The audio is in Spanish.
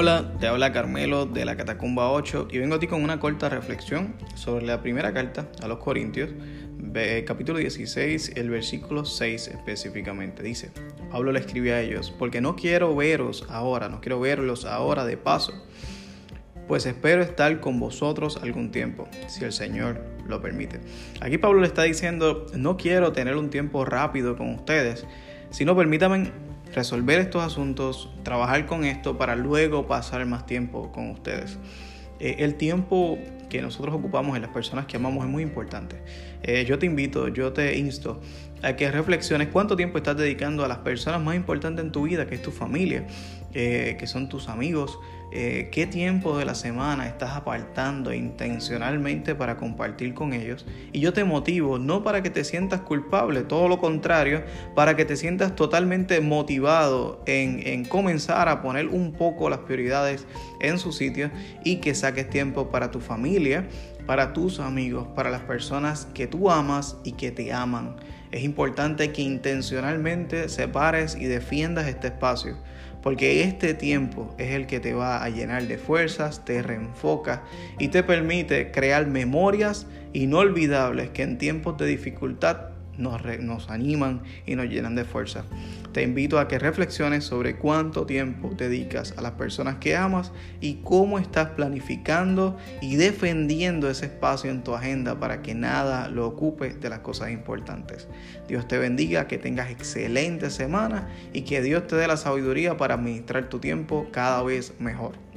Hola, te habla Carmelo de la Catacumba 8 y vengo a ti con una corta reflexión sobre la primera carta a los Corintios, capítulo 16, el versículo 6 específicamente. Dice, Pablo le escribe a ellos, porque no quiero veros ahora, no quiero verlos ahora de paso, pues espero estar con vosotros algún tiempo, si el Señor lo permite. Aquí Pablo le está diciendo, no quiero tener un tiempo rápido con ustedes, sino permítanme resolver estos asuntos, trabajar con esto para luego pasar más tiempo con ustedes. Eh, el tiempo que nosotros ocupamos en las personas que amamos es muy importante. Eh, yo te invito, yo te insto a que reflexiones cuánto tiempo estás dedicando a las personas más importantes en tu vida, que es tu familia, eh, que son tus amigos, eh, qué tiempo de la semana estás apartando intencionalmente para compartir con ellos. Y yo te motivo, no para que te sientas culpable, todo lo contrario, para que te sientas totalmente motivado en, en comenzar a poner un poco las prioridades en su sitio y que saques tiempo para tu familia, para tus amigos, para las personas que tú amas y que te aman. Es importante que intencionalmente separes y defiendas este espacio, porque este tiempo es el que te va a llenar de fuerzas, te reenfoca y te permite crear memorias inolvidables que en tiempos de dificultad nos, animan y nos llenan de fuerza. Te invito a que reflexiones sobre cuánto tiempo dedicas a las personas que amas y cómo estás planificando y defendiendo ese espacio en tu agenda para que nada lo ocupe de las cosas importantes. Dios te bendiga, que tengas excelente semana y que Dios te dé la sabiduría para administrar tu tiempo cada vez mejor.